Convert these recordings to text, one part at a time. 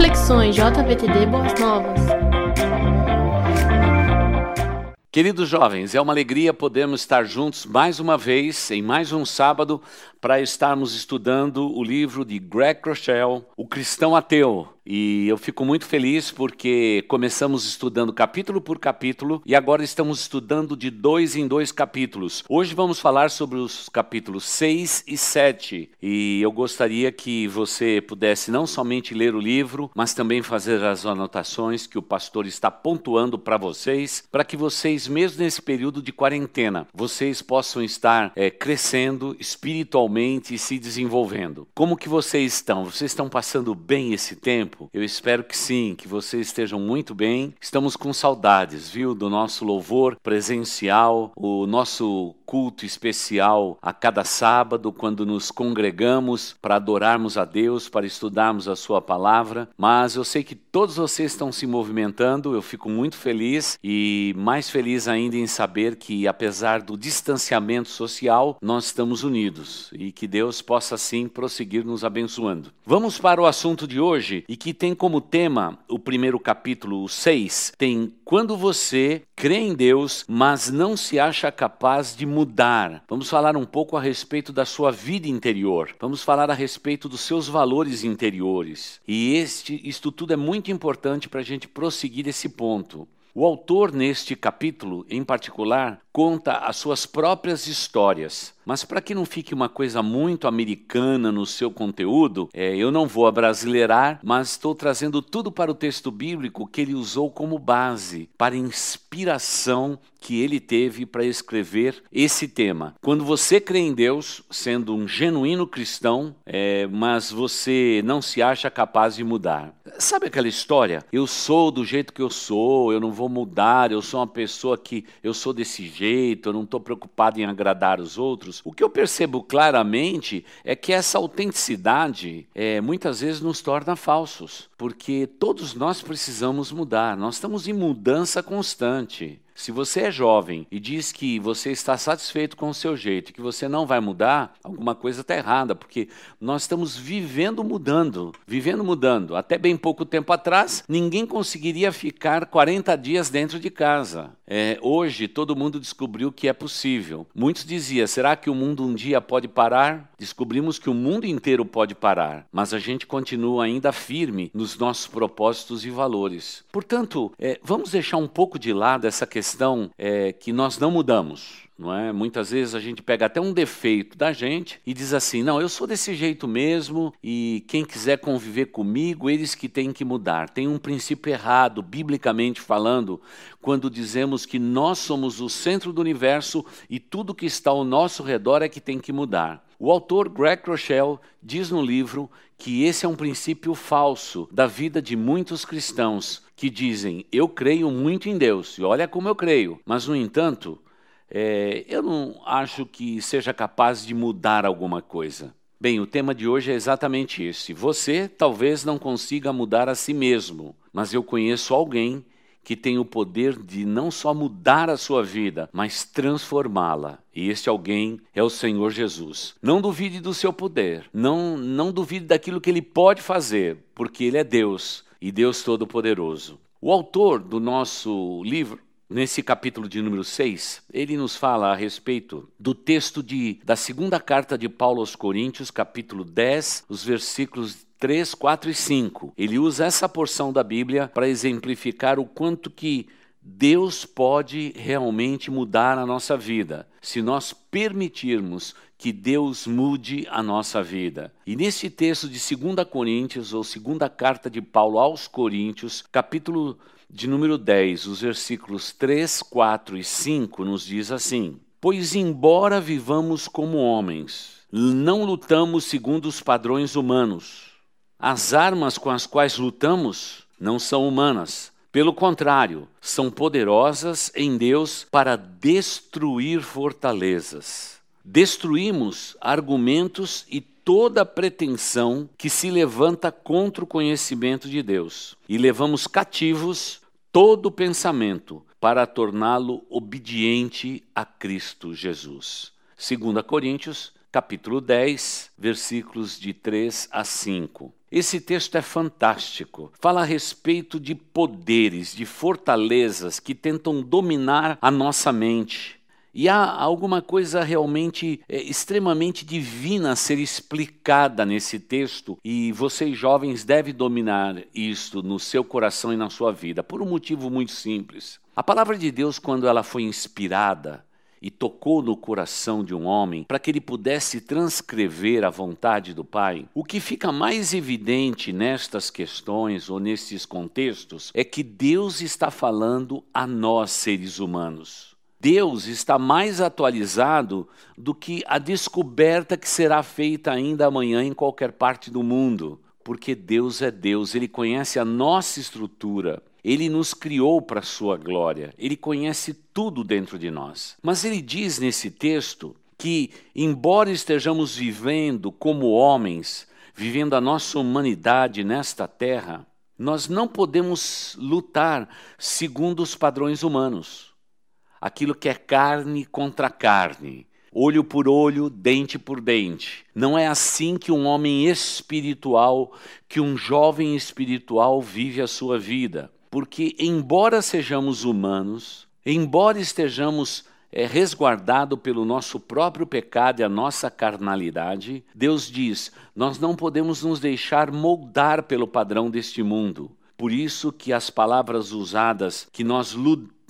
Reflexões JVTD Boas Novas. Queridos jovens, é uma alegria podermos estar juntos mais uma vez, em mais um sábado, para estarmos estudando o livro de Greg Rochelle, O Cristão Ateu. E eu fico muito feliz porque começamos estudando capítulo por capítulo e agora estamos estudando de dois em dois capítulos. Hoje vamos falar sobre os capítulos 6 e 7. E eu gostaria que você pudesse não somente ler o livro, mas também fazer as anotações que o pastor está pontuando para vocês, para que vocês, mesmo nesse período de quarentena, vocês possam estar é, crescendo espiritualmente e se desenvolvendo. Como que vocês estão? Vocês estão passando bem esse tempo? Tempo? Eu espero que sim, que vocês estejam muito bem. Estamos com saudades, viu, do nosso louvor presencial, o nosso culto especial a cada sábado, quando nos congregamos para adorarmos a Deus, para estudarmos a Sua palavra. Mas eu sei que todos vocês estão se movimentando, eu fico muito feliz e mais feliz ainda em saber que, apesar do distanciamento social, nós estamos unidos e que Deus possa assim prosseguir nos abençoando. Vamos para o assunto de hoje e que tem como tema o primeiro capítulo 6, tem quando você crê em Deus, mas não se acha capaz de mudar. Vamos falar um pouco a respeito da sua vida interior. Vamos falar a respeito dos seus valores interiores. E este, isto tudo é muito importante para a gente prosseguir esse ponto. O autor, neste capítulo em particular, conta as suas próprias histórias. Mas para que não fique uma coisa muito americana no seu conteúdo, é, eu não vou abrasileirar, mas estou trazendo tudo para o texto bíblico que ele usou como base, para inspiração que ele teve para escrever esse tema. Quando você crê em Deus, sendo um genuíno cristão, é, mas você não se acha capaz de mudar. Sabe aquela história? Eu sou do jeito que eu sou, eu não vou mudar, eu sou uma pessoa que eu sou desse jeito, eu não estou preocupado em agradar os outros. O que eu percebo claramente é que essa autenticidade é, muitas vezes nos torna falsos, porque todos nós precisamos mudar, nós estamos em mudança constante. Se você é jovem e diz que você está satisfeito com o seu jeito, que você não vai mudar, alguma coisa está errada, porque nós estamos vivendo mudando, vivendo mudando. Até bem pouco tempo atrás, ninguém conseguiria ficar 40 dias dentro de casa. É, hoje, todo mundo descobriu que é possível. Muitos diziam: será que o mundo um dia pode parar? Descobrimos que o mundo inteiro pode parar, mas a gente continua ainda firme nos nossos propósitos e valores. Portanto, é, vamos deixar um pouco de lado essa questão questão é que nós não mudamos. Não é? Muitas vezes a gente pega até um defeito da gente e diz assim: não, eu sou desse jeito mesmo e quem quiser conviver comigo, eles que têm que mudar. Tem um princípio errado, biblicamente falando, quando dizemos que nós somos o centro do universo e tudo que está ao nosso redor é que tem que mudar. O autor Greg Rochelle diz no livro que esse é um princípio falso da vida de muitos cristãos que dizem: Eu creio muito em Deus, e olha como eu creio, mas no entanto, é, eu não acho que seja capaz de mudar alguma coisa. Bem, o tema de hoje é exatamente esse. Você talvez não consiga mudar a si mesmo, mas eu conheço alguém que tem o poder de não só mudar a sua vida, mas transformá-la. E este alguém é o Senhor Jesus. Não duvide do seu poder, não, não duvide daquilo que ele pode fazer, porque ele é Deus e Deus Todo-Poderoso. O autor do nosso livro, nesse capítulo de número 6, ele nos fala a respeito do texto de, da segunda carta de Paulo aos Coríntios, capítulo 10, os versículos 3, 4 e 5. Ele usa essa porção da Bíblia para exemplificar o quanto que Deus pode realmente mudar a nossa vida, se nós permitirmos que Deus mude a nossa vida. E nesse texto de 2 Coríntios, ou segunda carta de Paulo aos Coríntios, capítulo de número 10, os versículos 3, 4 e 5, nos diz assim: Pois, embora vivamos como homens, não lutamos segundo os padrões humanos as armas com as quais lutamos não são humanas. Pelo contrário, são poderosas em Deus para destruir fortalezas. Destruímos argumentos e toda pretensão que se levanta contra o conhecimento de Deus e levamos cativos todo pensamento para torná-lo obediente a Cristo Jesus. 2 Coríntios, capítulo 10, versículos de 3 a 5. Esse texto é fantástico. Fala a respeito de poderes, de fortalezas que tentam dominar a nossa mente. E há alguma coisa realmente é, extremamente divina a ser explicada nesse texto, e vocês jovens devem dominar isto no seu coração e na sua vida, por um motivo muito simples. A palavra de Deus, quando ela foi inspirada, e tocou no coração de um homem para que ele pudesse transcrever a vontade do Pai, o que fica mais evidente nestas questões ou nesses contextos é que Deus está falando a nós, seres humanos. Deus está mais atualizado do que a descoberta que será feita ainda amanhã em qualquer parte do mundo, porque Deus é Deus, Ele conhece a nossa estrutura, Ele nos criou para a Sua glória, Ele conhece tudo dentro de nós. Mas Ele diz nesse texto que, embora estejamos vivendo como homens, vivendo a nossa humanidade nesta terra, nós não podemos lutar segundo os padrões humanos aquilo que é carne contra carne, olho por olho, dente por dente. Não é assim que um homem espiritual, que um jovem espiritual vive a sua vida. Porque, embora sejamos humanos, embora estejamos é, resguardado pelo nosso próprio pecado e a nossa carnalidade, Deus diz: nós não podemos nos deixar moldar pelo padrão deste mundo. Por isso que as palavras usadas que nós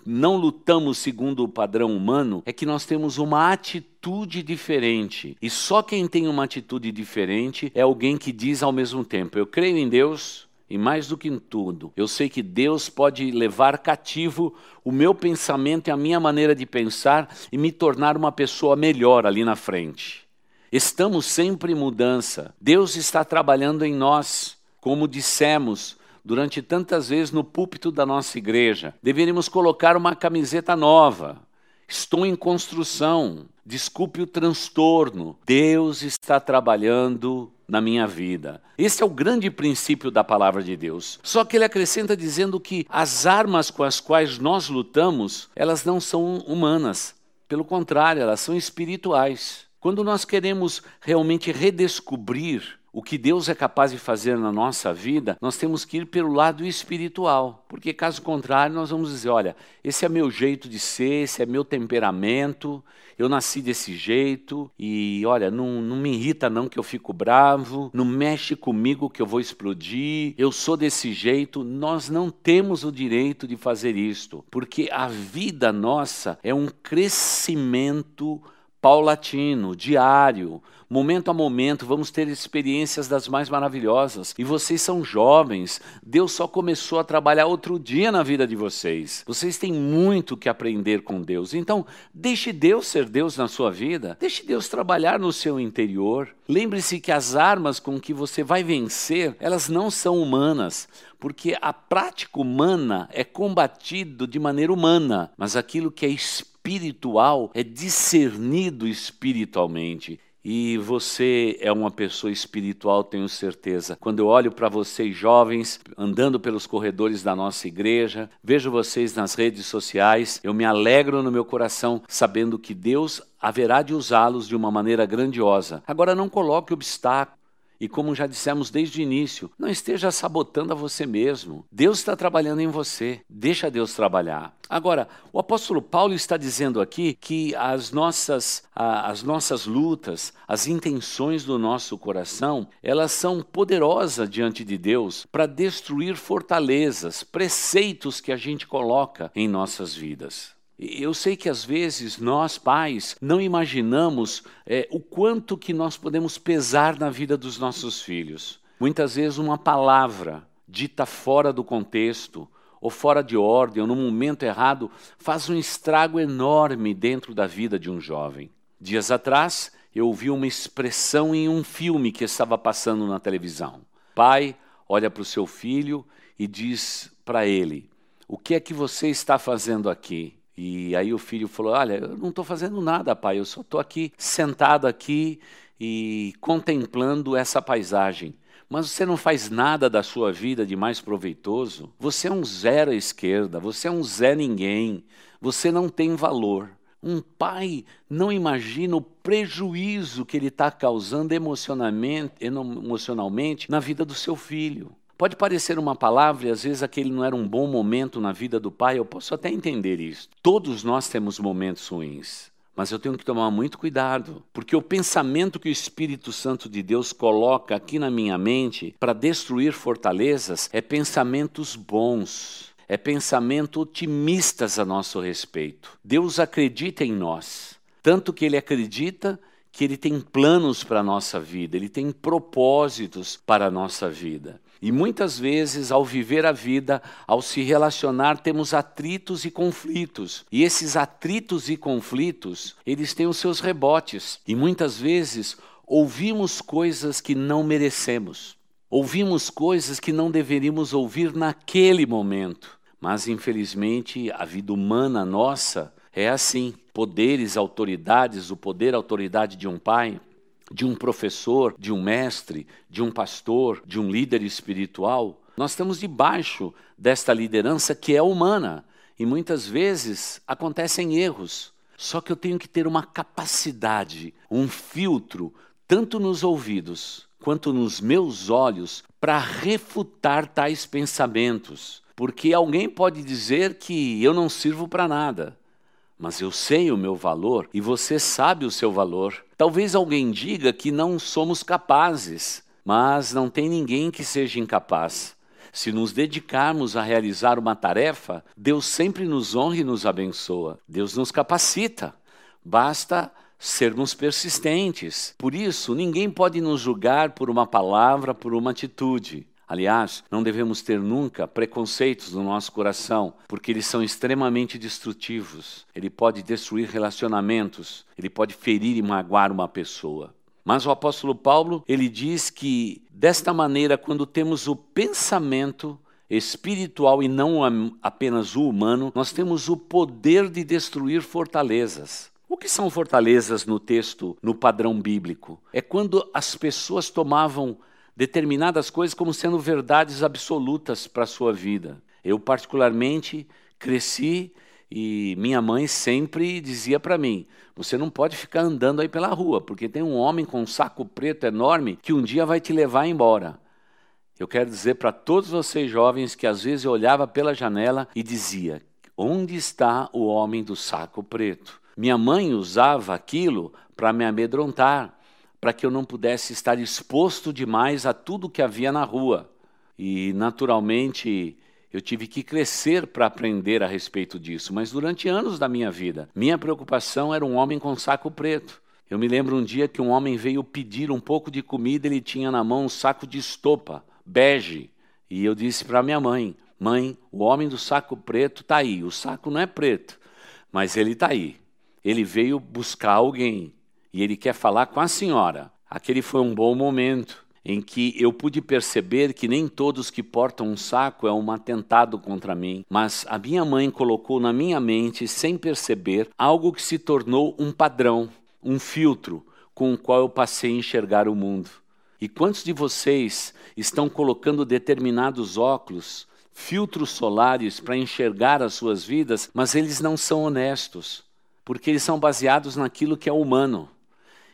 não lutamos segundo o padrão humano é que nós temos uma atitude diferente. E só quem tem uma atitude diferente é alguém que diz ao mesmo tempo: Eu creio em Deus. E mais do que em tudo, eu sei que Deus pode levar cativo o meu pensamento e a minha maneira de pensar e me tornar uma pessoa melhor ali na frente. Estamos sempre em mudança. Deus está trabalhando em nós. Como dissemos, durante tantas vezes no púlpito da nossa igreja. Deveríamos colocar uma camiseta nova. Estou em construção. Desculpe o transtorno. Deus está trabalhando na minha vida. Esse é o grande princípio da palavra de Deus. Só que ele acrescenta dizendo que as armas com as quais nós lutamos, elas não são humanas. Pelo contrário, elas são espirituais. Quando nós queremos realmente redescobrir o que Deus é capaz de fazer na nossa vida, nós temos que ir pelo lado espiritual, porque caso contrário, nós vamos dizer: olha, esse é meu jeito de ser, esse é meu temperamento, eu nasci desse jeito, e olha, não, não me irrita não que eu fico bravo, não mexe comigo que eu vou explodir, eu sou desse jeito. Nós não temos o direito de fazer isto, porque a vida nossa é um crescimento paulatino, diário, momento a momento, vamos ter experiências das mais maravilhosas. E vocês são jovens, Deus só começou a trabalhar outro dia na vida de vocês. Vocês têm muito que aprender com Deus. Então, deixe Deus ser Deus na sua vida, deixe Deus trabalhar no seu interior. Lembre-se que as armas com que você vai vencer, elas não são humanas porque a prática humana é combatido de maneira humana, mas aquilo que é espiritual espiritual é discernido espiritualmente. E você é uma pessoa espiritual, tenho certeza. Quando eu olho para vocês jovens, andando pelos corredores da nossa igreja, vejo vocês nas redes sociais, eu me alegro no meu coração sabendo que Deus haverá de usá-los de uma maneira grandiosa. Agora, não coloque obstáculos e como já dissemos desde o início, não esteja sabotando a você mesmo. Deus está trabalhando em você. Deixa Deus trabalhar. Agora, o apóstolo Paulo está dizendo aqui que as nossas, as nossas lutas, as intenções do nosso coração, elas são poderosas diante de Deus para destruir fortalezas, preceitos que a gente coloca em nossas vidas. Eu sei que às vezes nós, pais, não imaginamos é, o quanto que nós podemos pesar na vida dos nossos filhos. Muitas vezes uma palavra dita fora do contexto, ou fora de ordem, ou no momento errado, faz um estrago enorme dentro da vida de um jovem. Dias atrás, eu ouvi uma expressão em um filme que estava passando na televisão. Pai olha para o seu filho e diz para ele: O que é que você está fazendo aqui? E aí o filho falou: Olha, eu não estou fazendo nada, pai, eu só estou aqui sentado aqui e contemplando essa paisagem. Mas você não faz nada da sua vida de mais proveitoso? Você é um zero à esquerda, você é um zé ninguém, você não tem valor. Um pai não imagina o prejuízo que ele está causando emocionalmente, emocionalmente na vida do seu filho. Pode parecer uma palavra e às vezes aquele não era um bom momento na vida do pai, eu posso até entender isso. Todos nós temos momentos ruins. Mas eu tenho que tomar muito cuidado, porque o pensamento que o Espírito Santo de Deus coloca aqui na minha mente para destruir fortalezas é pensamentos bons é pensamento otimistas a nosso respeito. Deus acredita em nós, tanto que Ele acredita que Ele tem planos para a nossa vida, Ele tem propósitos para a nossa vida. E muitas vezes, ao viver a vida, ao se relacionar, temos atritos e conflitos. E esses atritos e conflitos, eles têm os seus rebotes. E muitas vezes ouvimos coisas que não merecemos. Ouvimos coisas que não deveríamos ouvir naquele momento. Mas, infelizmente, a vida humana nossa é assim. Poderes, autoridades, o poder, a autoridade de um pai, de um professor, de um mestre, de um pastor, de um líder espiritual, nós estamos debaixo desta liderança que é humana. E muitas vezes acontecem erros. Só que eu tenho que ter uma capacidade, um filtro, tanto nos ouvidos quanto nos meus olhos, para refutar tais pensamentos porque alguém pode dizer que eu não sirvo para nada, mas eu sei o meu valor e você sabe o seu valor. Talvez alguém diga que não somos capazes, mas não tem ninguém que seja incapaz. Se nos dedicarmos a realizar uma tarefa, Deus sempre nos honra e nos abençoa. Deus nos capacita. Basta sermos persistentes. Por isso, ninguém pode nos julgar por uma palavra, por uma atitude. Aliás, não devemos ter nunca preconceitos no nosso coração, porque eles são extremamente destrutivos. Ele pode destruir relacionamentos, ele pode ferir e magoar uma pessoa. Mas o apóstolo Paulo, ele diz que desta maneira, quando temos o pensamento espiritual e não apenas o humano, nós temos o poder de destruir fortalezas. O que são fortalezas no texto, no padrão bíblico? É quando as pessoas tomavam determinadas coisas como sendo verdades absolutas para a sua vida. Eu, particularmente, cresci e minha mãe sempre dizia para mim: você não pode ficar andando aí pela rua, porque tem um homem com um saco preto enorme que um dia vai te levar embora. Eu quero dizer para todos vocês jovens que às vezes eu olhava pela janela e dizia: onde está o homem do saco preto? Minha mãe usava aquilo para me amedrontar para que eu não pudesse estar exposto demais a tudo que havia na rua. E, naturalmente, eu tive que crescer para aprender a respeito disso, mas durante anos da minha vida, minha preocupação era um homem com saco preto. Eu me lembro um dia que um homem veio pedir um pouco de comida, ele tinha na mão um saco de estopa, bege, e eu disse para minha mãe: Mãe, o homem do saco preto está aí. O saco não é preto, mas ele está aí. Ele veio buscar alguém e ele quer falar com a senhora. Aquele foi um bom momento em que eu pude perceber que nem todos que portam um saco é um atentado contra mim, mas a minha mãe colocou na minha mente, sem perceber, algo que se tornou um padrão, um filtro com o qual eu passei a enxergar o mundo. E quantos de vocês estão colocando determinados óculos, filtros solares para enxergar as suas vidas, mas eles não são honestos, porque eles são baseados naquilo que é humano.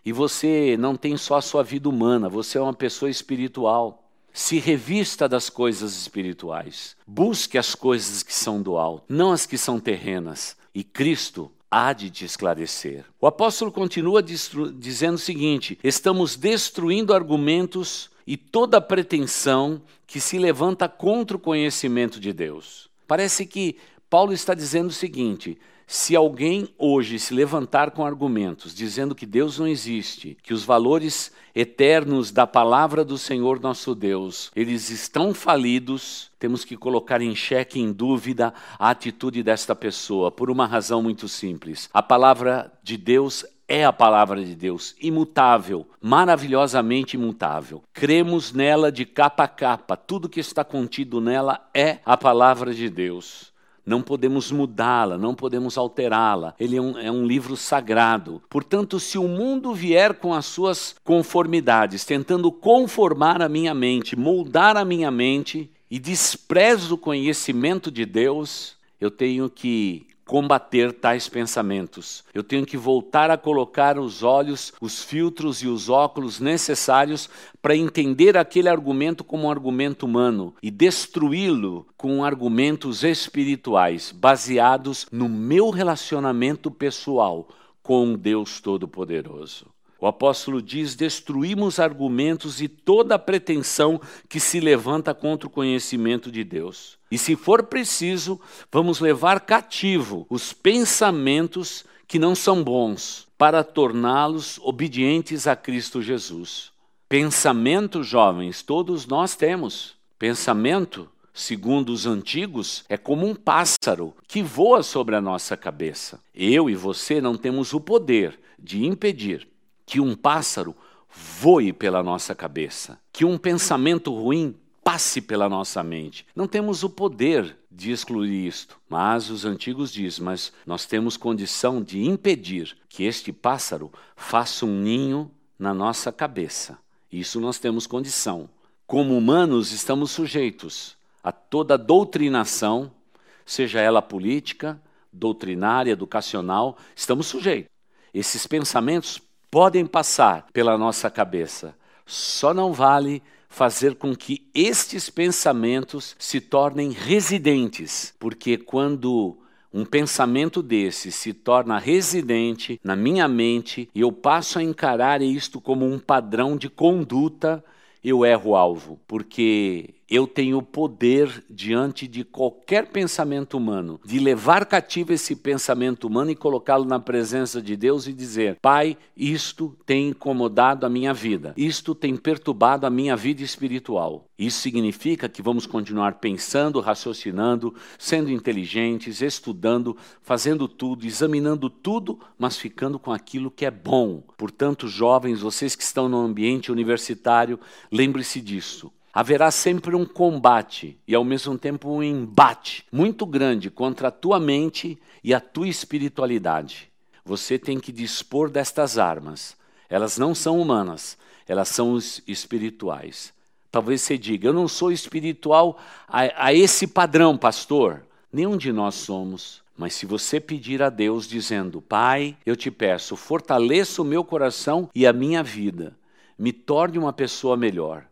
E você não tem só a sua vida humana, você é uma pessoa espiritual. Se revista das coisas espirituais. Busque as coisas que são do alto, não as que são terrenas. E Cristo há de te esclarecer. O apóstolo continua dizendo o seguinte: estamos destruindo argumentos e toda pretensão que se levanta contra o conhecimento de Deus. Parece que Paulo está dizendo o seguinte: se alguém hoje se levantar com argumentos dizendo que Deus não existe, que os valores eternos da palavra do Senhor nosso Deus, eles estão falidos, temos que colocar em xeque, em dúvida, a atitude desta pessoa, por uma razão muito simples. A palavra de Deus é a palavra de Deus, imutável, maravilhosamente imutável. Cremos nela de capa a capa, tudo que está contido nela é a palavra de Deus não podemos mudá-la, não podemos alterá-la. Ele é um, é um, livro sagrado. Portanto, se o mundo vier com as suas conformidades, tentando conformar a minha mente, moldar a minha mente, e desprezo o conhecimento de Deus, eu tenho que combater tais pensamentos. Eu tenho que voltar a colocar os olhos, os filtros e os óculos necessários para entender aquele argumento como um argumento humano e destruí-lo com argumentos espirituais baseados no meu relacionamento pessoal com Deus Todo-Poderoso. O apóstolo diz: destruímos argumentos e toda pretensão que se levanta contra o conhecimento de Deus. E se for preciso, vamos levar cativo os pensamentos que não são bons, para torná-los obedientes a Cristo Jesus. Pensamento, jovens, todos nós temos. Pensamento, segundo os antigos, é como um pássaro que voa sobre a nossa cabeça. Eu e você não temos o poder de impedir que um pássaro voe pela nossa cabeça, que um pensamento ruim passe pela nossa mente. Não temos o poder de excluir isto, mas os antigos dizem, mas nós temos condição de impedir que este pássaro faça um ninho na nossa cabeça. Isso nós temos condição. Como humanos, estamos sujeitos a toda doutrinação, seja ela política, doutrinária, educacional, estamos sujeitos. Esses pensamentos podem passar pela nossa cabeça. Só não vale fazer com que estes pensamentos se tornem residentes, porque quando um pensamento desse se torna residente na minha mente e eu passo a encarar isto como um padrão de conduta, eu erro o alvo, porque eu tenho poder diante de qualquer pensamento humano, de levar cativo esse pensamento humano e colocá-lo na presença de Deus e dizer: Pai, isto tem incomodado a minha vida, isto tem perturbado a minha vida espiritual. Isso significa que vamos continuar pensando, raciocinando, sendo inteligentes, estudando, fazendo tudo, examinando tudo, mas ficando com aquilo que é bom. Portanto, jovens, vocês que estão no ambiente universitário, lembre-se disso haverá sempre um combate e ao mesmo tempo um embate muito grande contra a tua mente e a tua espiritualidade. Você tem que dispor destas armas. Elas não são humanas, elas são espirituais. Talvez você diga, eu não sou espiritual a, a esse padrão, pastor. Nenhum de nós somos. Mas se você pedir a Deus dizendo, Pai, eu te peço, fortaleça o meu coração e a minha vida, me torne uma pessoa melhor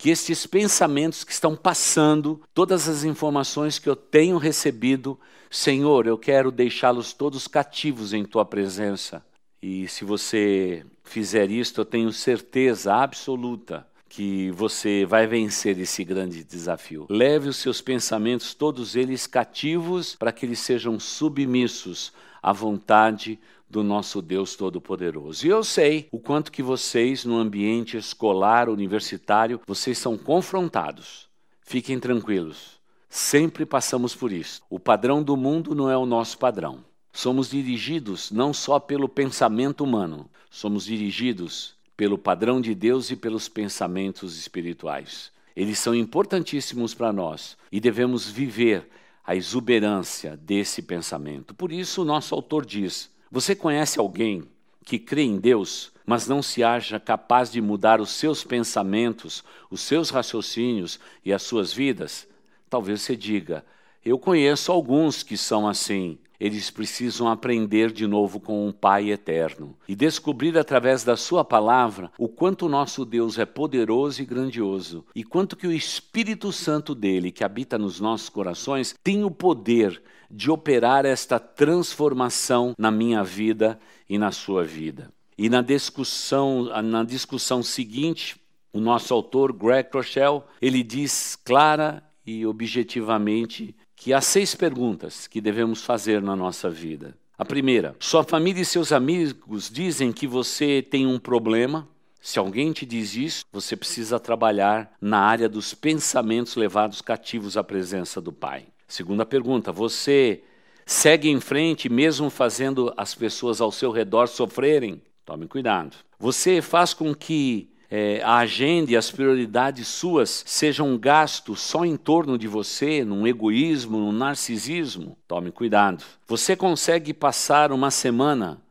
que estes pensamentos que estão passando, todas as informações que eu tenho recebido, Senhor, eu quero deixá-los todos cativos em tua presença. E se você fizer isto, eu tenho certeza absoluta que você vai vencer esse grande desafio. Leve os seus pensamentos, todos eles cativos, para que eles sejam submissos à vontade do nosso Deus Todo-Poderoso. E eu sei o quanto que vocês, no ambiente escolar, universitário, vocês são confrontados. Fiquem tranquilos. Sempre passamos por isso. O padrão do mundo não é o nosso padrão. Somos dirigidos não só pelo pensamento humano, somos dirigidos pelo padrão de Deus e pelos pensamentos espirituais. Eles são importantíssimos para nós e devemos viver a exuberância desse pensamento. Por isso, o nosso autor diz: você conhece alguém que crê em Deus, mas não se acha capaz de mudar os seus pensamentos, os seus raciocínios e as suas vidas? Talvez você diga: Eu conheço alguns que são assim. Eles precisam aprender de novo com um Pai eterno e descobrir através da Sua palavra o quanto o nosso Deus é poderoso e grandioso e quanto que o Espírito Santo dele, que habita nos nossos corações, tem o poder de operar esta transformação na minha vida e na sua vida. E na discussão, na discussão seguinte, o nosso autor, Greg Rochelle, ele diz clara e objetivamente que há seis perguntas que devemos fazer na nossa vida. A primeira, sua família e seus amigos dizem que você tem um problema. Se alguém te diz isso, você precisa trabalhar na área dos pensamentos levados cativos à presença do Pai. Segunda pergunta, você segue em frente mesmo fazendo as pessoas ao seu redor sofrerem? Tome cuidado. Você faz com que é, a agenda e as prioridades suas sejam um gasto só em torno de você, num egoísmo, num narcisismo, tome cuidado. Você consegue passar uma semana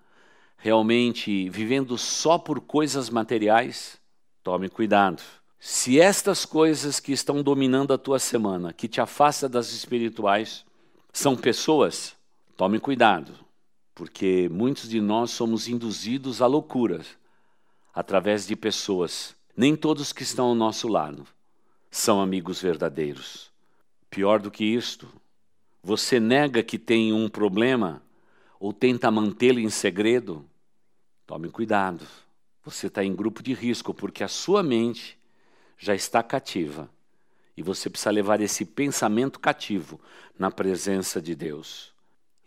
realmente vivendo só por coisas materiais? Tome cuidado. Se estas coisas que estão dominando a tua semana, que te afasta das espirituais, são pessoas, Tome cuidado, porque muitos de nós somos induzidos a loucuras através de pessoas. Nem todos que estão ao nosso lado são amigos verdadeiros. Pior do que isto, você nega que tem um problema ou tenta mantê-lo em segredo. Tome cuidado. Você está em grupo de risco porque a sua mente já está cativa e você precisa levar esse pensamento cativo na presença de Deus.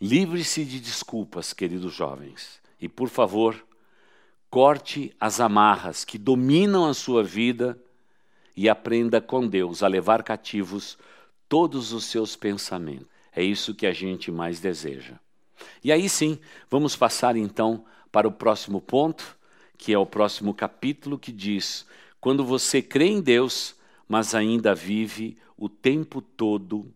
Livre-se de desculpas, queridos jovens, e por favor, corte as amarras que dominam a sua vida e aprenda com Deus a levar cativos todos os seus pensamentos. É isso que a gente mais deseja. E aí sim, vamos passar então para o próximo ponto, que é o próximo capítulo, que diz: quando você crê em Deus, mas ainda vive o tempo todo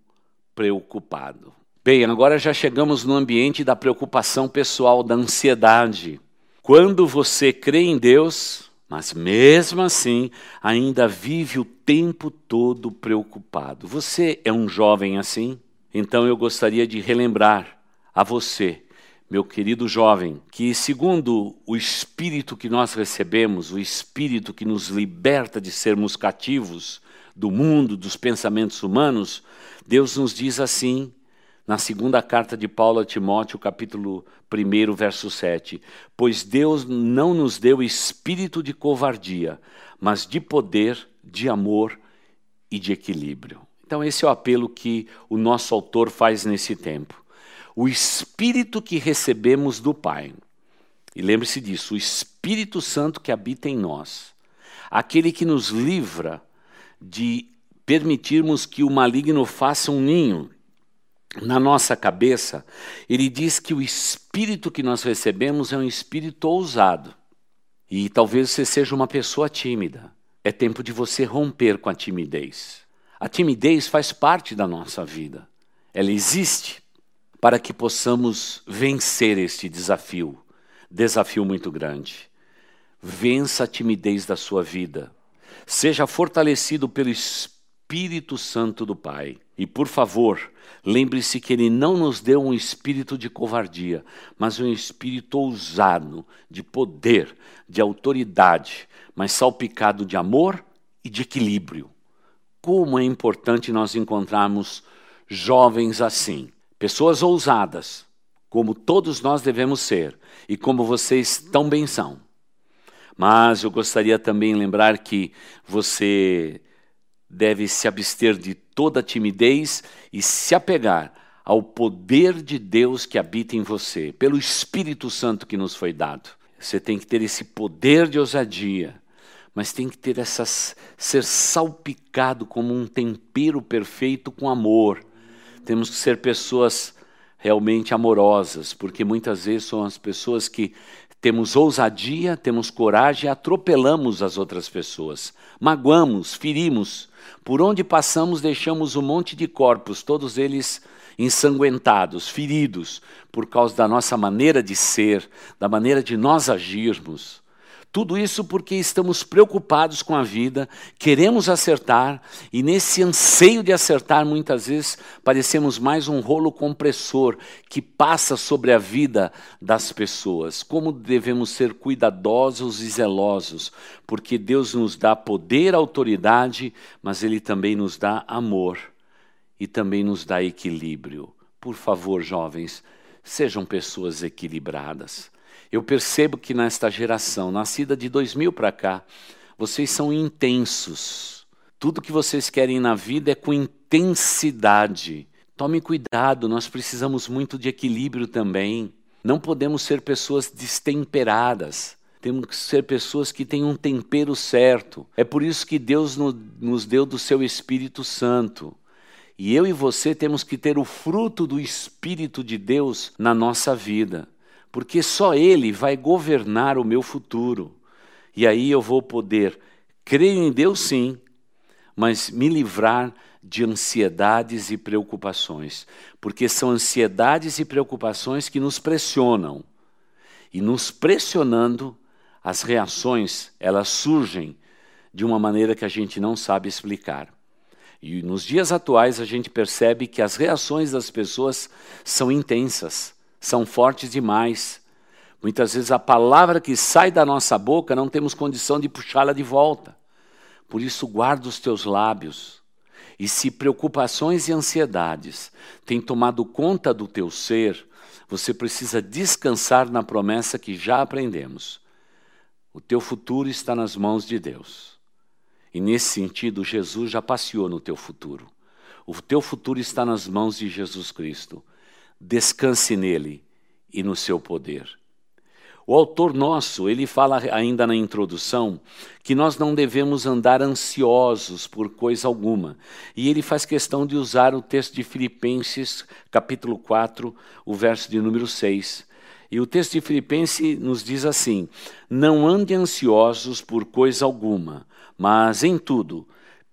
preocupado. Bem, agora já chegamos no ambiente da preocupação pessoal, da ansiedade. Quando você crê em Deus, mas mesmo assim ainda vive o tempo todo preocupado. Você é um jovem assim? Então eu gostaria de relembrar a você, meu querido jovem, que segundo o espírito que nós recebemos, o espírito que nos liberta de sermos cativos do mundo, dos pensamentos humanos, Deus nos diz assim na segunda carta de Paulo a Timóteo, capítulo 1, verso 7: Pois Deus não nos deu espírito de covardia, mas de poder, de amor e de equilíbrio. Então, esse é o apelo que o nosso autor faz nesse tempo. O espírito que recebemos do Pai. E lembre-se disso, o Espírito Santo que habita em nós, aquele que nos livra de permitirmos que o maligno faça um ninho na nossa cabeça, ele diz que o espírito que nós recebemos é um espírito ousado. E talvez você seja uma pessoa tímida. É tempo de você romper com a timidez. A timidez faz parte da nossa vida. Ela existe para que possamos vencer este desafio, desafio muito grande. Vença a timidez da sua vida. Seja fortalecido pelo Espírito Santo do Pai. E por favor, lembre-se que Ele não nos deu um espírito de covardia, mas um espírito ousado, de poder, de autoridade, mas salpicado de amor e de equilíbrio. Como é importante nós encontrarmos jovens assim, pessoas ousadas, como todos nós devemos ser e como vocês tão bem são. Mas eu gostaria também de lembrar que você deve se abster de toda timidez e se apegar ao poder de Deus que habita em você, pelo Espírito Santo que nos foi dado. Você tem que ter esse poder de ousadia, mas tem que ter essas ser salpicado como um tempero perfeito com amor. Temos que ser pessoas realmente amorosas, porque muitas vezes são as pessoas que temos ousadia, temos coragem, atropelamos as outras pessoas, magoamos, ferimos. Por onde passamos, deixamos um monte de corpos, todos eles ensanguentados, feridos, por causa da nossa maneira de ser, da maneira de nós agirmos. Tudo isso porque estamos preocupados com a vida, queremos acertar e nesse anseio de acertar, muitas vezes parecemos mais um rolo compressor que passa sobre a vida das pessoas. Como devemos ser cuidadosos e zelosos, porque Deus nos dá poder, autoridade, mas Ele também nos dá amor e também nos dá equilíbrio. Por favor, jovens, sejam pessoas equilibradas. Eu percebo que nesta geração, nascida de 2000 para cá, vocês são intensos. Tudo que vocês querem na vida é com intensidade. Tome cuidado, nós precisamos muito de equilíbrio também. Não podemos ser pessoas destemperadas. Temos que ser pessoas que têm um tempero certo. É por isso que Deus nos deu do seu Espírito Santo. E eu e você temos que ter o fruto do Espírito de Deus na nossa vida porque só Ele vai governar o meu futuro. E aí eu vou poder crer em Deus, sim, mas me livrar de ansiedades e preocupações, porque são ansiedades e preocupações que nos pressionam. E nos pressionando, as reações, elas surgem de uma maneira que a gente não sabe explicar. E nos dias atuais a gente percebe que as reações das pessoas são intensas, são fortes demais. Muitas vezes a palavra que sai da nossa boca não temos condição de puxá-la de volta. Por isso, guarda os teus lábios. E se preocupações e ansiedades têm tomado conta do teu ser, você precisa descansar na promessa que já aprendemos. O teu futuro está nas mãos de Deus. E nesse sentido, Jesus já passeou no teu futuro. O teu futuro está nas mãos de Jesus Cristo. Descanse nele e no seu poder. O autor nosso, ele fala ainda na introdução que nós não devemos andar ansiosos por coisa alguma. E ele faz questão de usar o texto de Filipenses, capítulo 4, o verso de número 6. E o texto de Filipenses nos diz assim: Não ande ansiosos por coisa alguma, mas em tudo,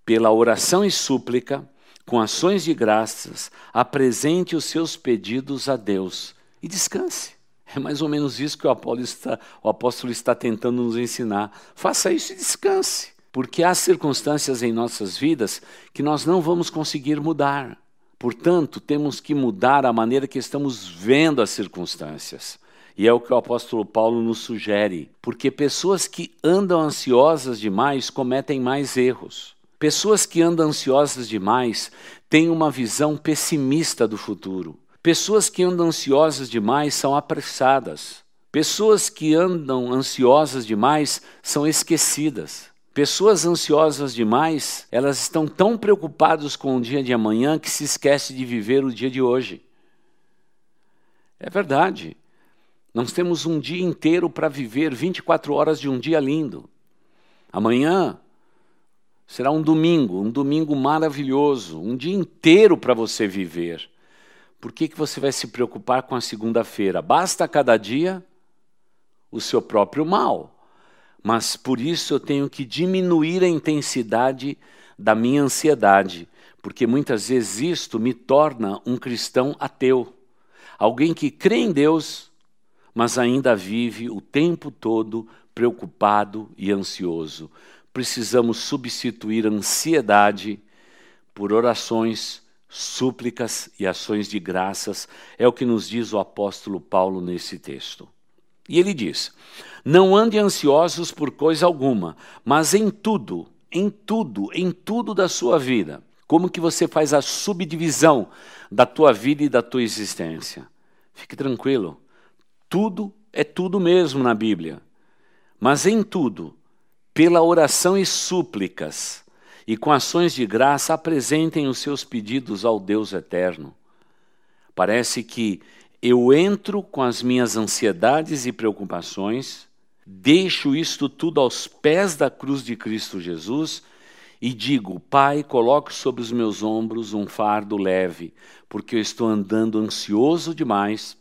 pela oração e súplica, com ações de graças, apresente os seus pedidos a Deus e descanse. É mais ou menos isso que o apóstolo está, o apóstolo está tentando nos ensinar. Faça isso e descanse, porque há circunstâncias em nossas vidas que nós não vamos conseguir mudar. Portanto, temos que mudar a maneira que estamos vendo as circunstâncias. E é o que o apóstolo Paulo nos sugere, porque pessoas que andam ansiosas demais cometem mais erros. Pessoas que andam ansiosas demais têm uma visão pessimista do futuro. Pessoas que andam ansiosas demais são apressadas. Pessoas que andam ansiosas demais são esquecidas. Pessoas ansiosas demais, elas estão tão preocupadas com o dia de amanhã que se esquece de viver o dia de hoje. É verdade. Nós temos um dia inteiro para viver 24 horas de um dia lindo. Amanhã será um domingo, um domingo maravilhoso, um dia inteiro para você viver. Por que, que você vai se preocupar com a segunda-feira? Basta cada dia o seu próprio mal. Mas por isso eu tenho que diminuir a intensidade da minha ansiedade, porque muitas vezes isto me torna um cristão ateu. Alguém que crê em Deus, mas ainda vive o tempo todo preocupado e ansioso. Precisamos substituir ansiedade por orações súplicas e ações de graças, é o que nos diz o apóstolo Paulo nesse texto. E ele diz: Não ande ansiosos por coisa alguma, mas em tudo, em tudo, em tudo da sua vida. Como que você faz a subdivisão da tua vida e da tua existência? Fique tranquilo. Tudo é tudo mesmo na Bíblia. Mas em tudo, pela oração e súplicas, e com ações de graça apresentem os seus pedidos ao Deus eterno. Parece que eu entro com as minhas ansiedades e preocupações, deixo isto tudo aos pés da cruz de Cristo Jesus e digo: Pai, coloque sobre os meus ombros um fardo leve, porque eu estou andando ansioso demais.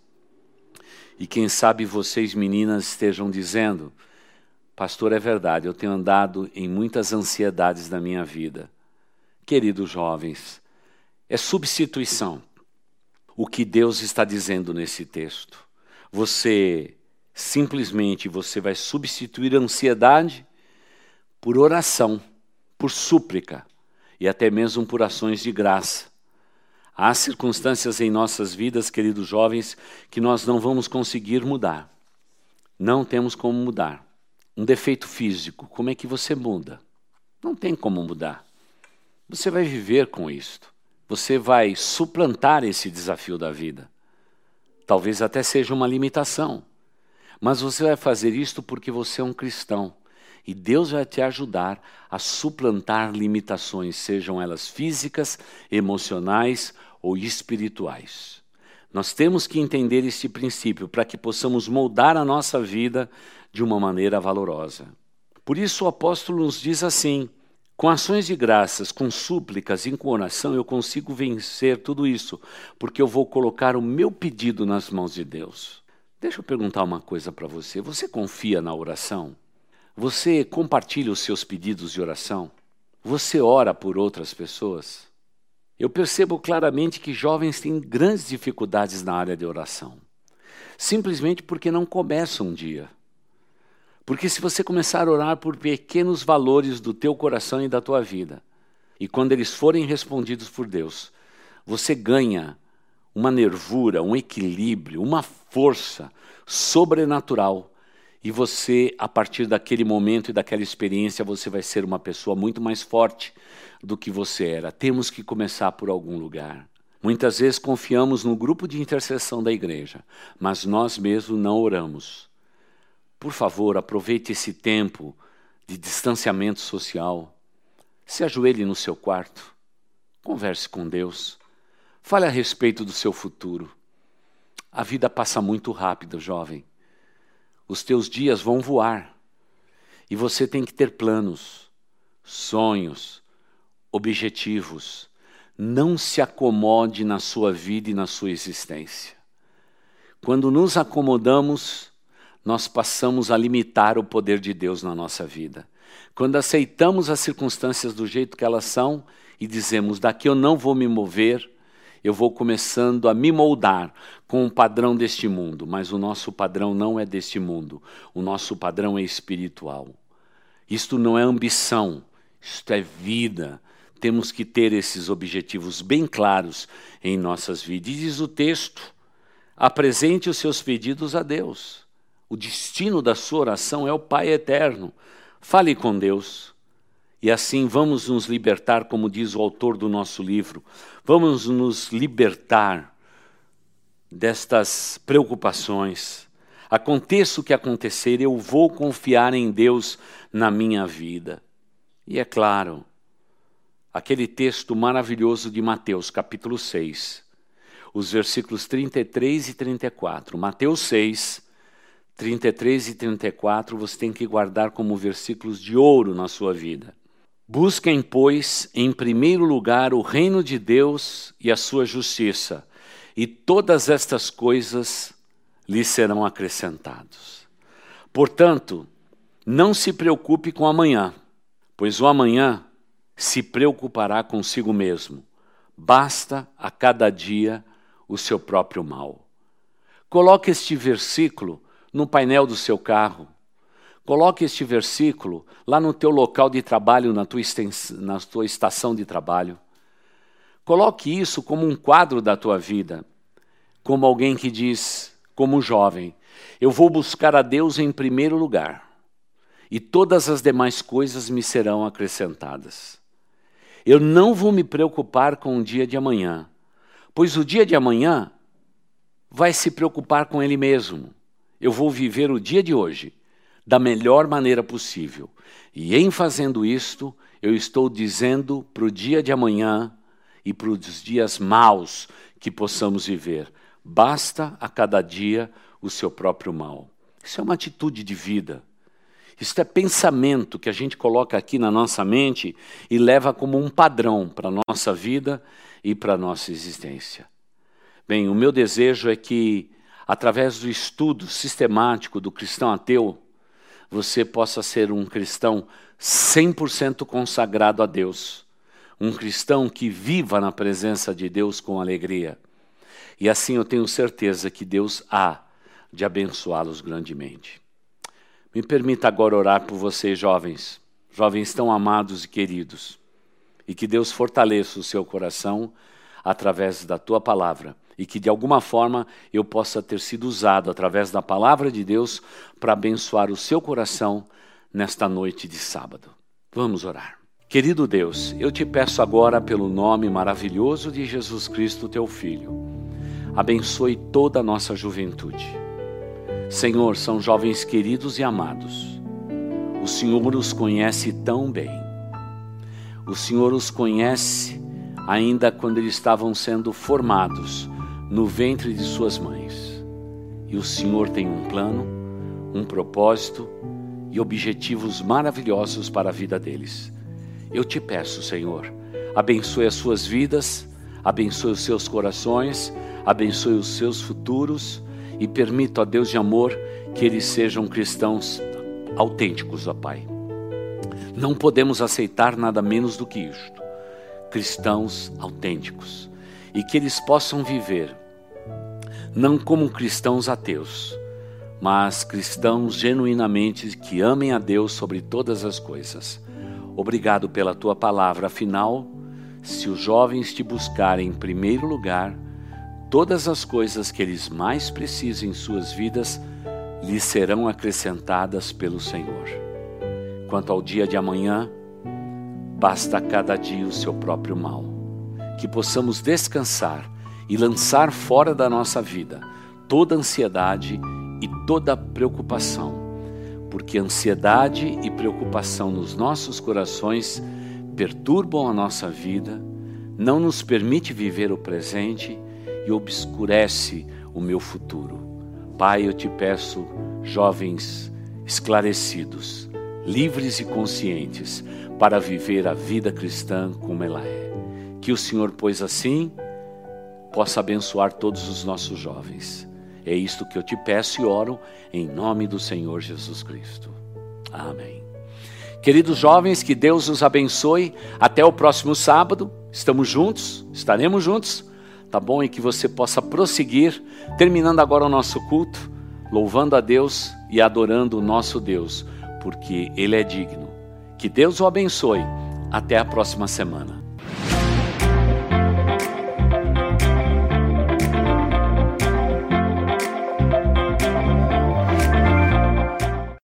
E quem sabe vocês, meninas, estejam dizendo: Pastor, é verdade, eu tenho andado em muitas ansiedades na minha vida. Queridos jovens, é substituição o que Deus está dizendo nesse texto. Você simplesmente você vai substituir a ansiedade por oração, por súplica e até mesmo por ações de graça. Há circunstâncias em nossas vidas, queridos jovens, que nós não vamos conseguir mudar. Não temos como mudar um defeito físico, como é que você muda? Não tem como mudar. Você vai viver com isto. Você vai suplantar esse desafio da vida. Talvez até seja uma limitação. Mas você vai fazer isto porque você é um cristão. E Deus vai te ajudar a suplantar limitações, sejam elas físicas, emocionais ou espirituais. Nós temos que entender este princípio para que possamos moldar a nossa vida de uma maneira valorosa. Por isso o apóstolo nos diz assim: com ações de graças, com súplicas e com oração, eu consigo vencer tudo isso, porque eu vou colocar o meu pedido nas mãos de Deus. Deixa eu perguntar uma coisa para você: você confia na oração? Você compartilha os seus pedidos de oração? Você ora por outras pessoas? Eu percebo claramente que jovens têm grandes dificuldades na área de oração, simplesmente porque não começam um dia. Porque se você começar a orar por pequenos valores do teu coração e da tua vida, e quando eles forem respondidos por Deus, você ganha uma nervura, um equilíbrio, uma força sobrenatural. E você, a partir daquele momento e daquela experiência, você vai ser uma pessoa muito mais forte do que você era. Temos que começar por algum lugar. Muitas vezes confiamos no grupo de intercessão da igreja, mas nós mesmos não oramos. Por favor, aproveite esse tempo de distanciamento social. Se ajoelhe no seu quarto, converse com Deus, fale a respeito do seu futuro. A vida passa muito rápido, jovem. Os teus dias vão voar e você tem que ter planos, sonhos, objetivos. Não se acomode na sua vida e na sua existência. Quando nos acomodamos, nós passamos a limitar o poder de Deus na nossa vida. Quando aceitamos as circunstâncias do jeito que elas são e dizemos: daqui eu não vou me mover, eu vou começando a me moldar com o padrão deste mundo, mas o nosso padrão não é deste mundo, o nosso padrão é espiritual. Isto não é ambição, isto é vida, temos que ter esses objetivos bem claros em nossas vidas. E diz o texto: apresente os seus pedidos a Deus. O destino da sua oração é o Pai eterno. Fale com Deus. E assim vamos nos libertar, como diz o autor do nosso livro, vamos nos libertar destas preocupações. Aconteça o que acontecer, eu vou confiar em Deus na minha vida. E é claro, aquele texto maravilhoso de Mateus, capítulo 6, os versículos 33 e 34. Mateus 6, 33 e 34, você tem que guardar como versículos de ouro na sua vida. Busquem, pois, em primeiro lugar o reino de Deus e a sua justiça, e todas estas coisas lhe serão acrescentadas. Portanto, não se preocupe com amanhã, pois o amanhã se preocupará consigo mesmo. Basta a cada dia o seu próprio mal. Coloque este versículo no painel do seu carro. Coloque este versículo lá no teu local de trabalho, na tua, na tua estação de trabalho. Coloque isso como um quadro da tua vida, como alguém que diz, como jovem, eu vou buscar a Deus em primeiro lugar, e todas as demais coisas me serão acrescentadas. Eu não vou me preocupar com o dia de amanhã, pois o dia de amanhã vai se preocupar com ele mesmo. Eu vou viver o dia de hoje da melhor maneira possível. E em fazendo isto, eu estou dizendo para o dia de amanhã e para os dias maus que possamos viver: basta a cada dia o seu próprio mal. Isso é uma atitude de vida. Isso é pensamento que a gente coloca aqui na nossa mente e leva como um padrão para a nossa vida e para a nossa existência. Bem, o meu desejo é que, através do estudo sistemático do cristão ateu, você possa ser um cristão 100% consagrado a Deus, um cristão que viva na presença de Deus com alegria. E assim eu tenho certeza que Deus há de abençoá-los grandemente. Me permita agora orar por vocês, jovens, jovens tão amados e queridos, e que Deus fortaleça o seu coração através da tua palavra e que de alguma forma eu possa ter sido usado através da palavra de Deus para abençoar o seu coração nesta noite de sábado. Vamos orar. Querido Deus, eu te peço agora pelo nome maravilhoso de Jesus Cristo, teu Filho, abençoe toda a nossa juventude Senhor, são jovens queridos e amados. O Senhor os conhece tão bem. O Senhor os conhece ainda quando eles estavam sendo formados no ventre de suas mães. E o Senhor tem um plano, um propósito e objetivos maravilhosos para a vida deles. Eu te peço, Senhor, abençoe as suas vidas, abençoe os seus corações, abençoe os seus futuros e permito a Deus de amor que eles sejam cristãos autênticos, ó Pai. Não podemos aceitar nada menos do que isto. Cristãos autênticos. E que eles possam viver, não como cristãos ateus, mas cristãos genuinamente que amem a Deus sobre todas as coisas. Obrigado pela tua palavra. Afinal, se os jovens te buscarem em primeiro lugar, todas as coisas que eles mais precisam em suas vidas lhes serão acrescentadas pelo Senhor. Quanto ao dia de amanhã, basta cada dia o seu próprio mal. Que possamos descansar e lançar fora da nossa vida toda ansiedade e toda preocupação, porque ansiedade e preocupação nos nossos corações perturbam a nossa vida, não nos permite viver o presente e obscurece o meu futuro. Pai, eu te peço, jovens esclarecidos, livres e conscientes, para viver a vida cristã como ela é. Que o Senhor, pois assim, possa abençoar todos os nossos jovens. É isto que eu te peço e oro em nome do Senhor Jesus Cristo. Amém. Queridos jovens, que Deus os abençoe. Até o próximo sábado. Estamos juntos, estaremos juntos, tá bom? E que você possa prosseguir, terminando agora o nosso culto, louvando a Deus e adorando o nosso Deus, porque Ele é digno. Que Deus o abençoe. Até a próxima semana.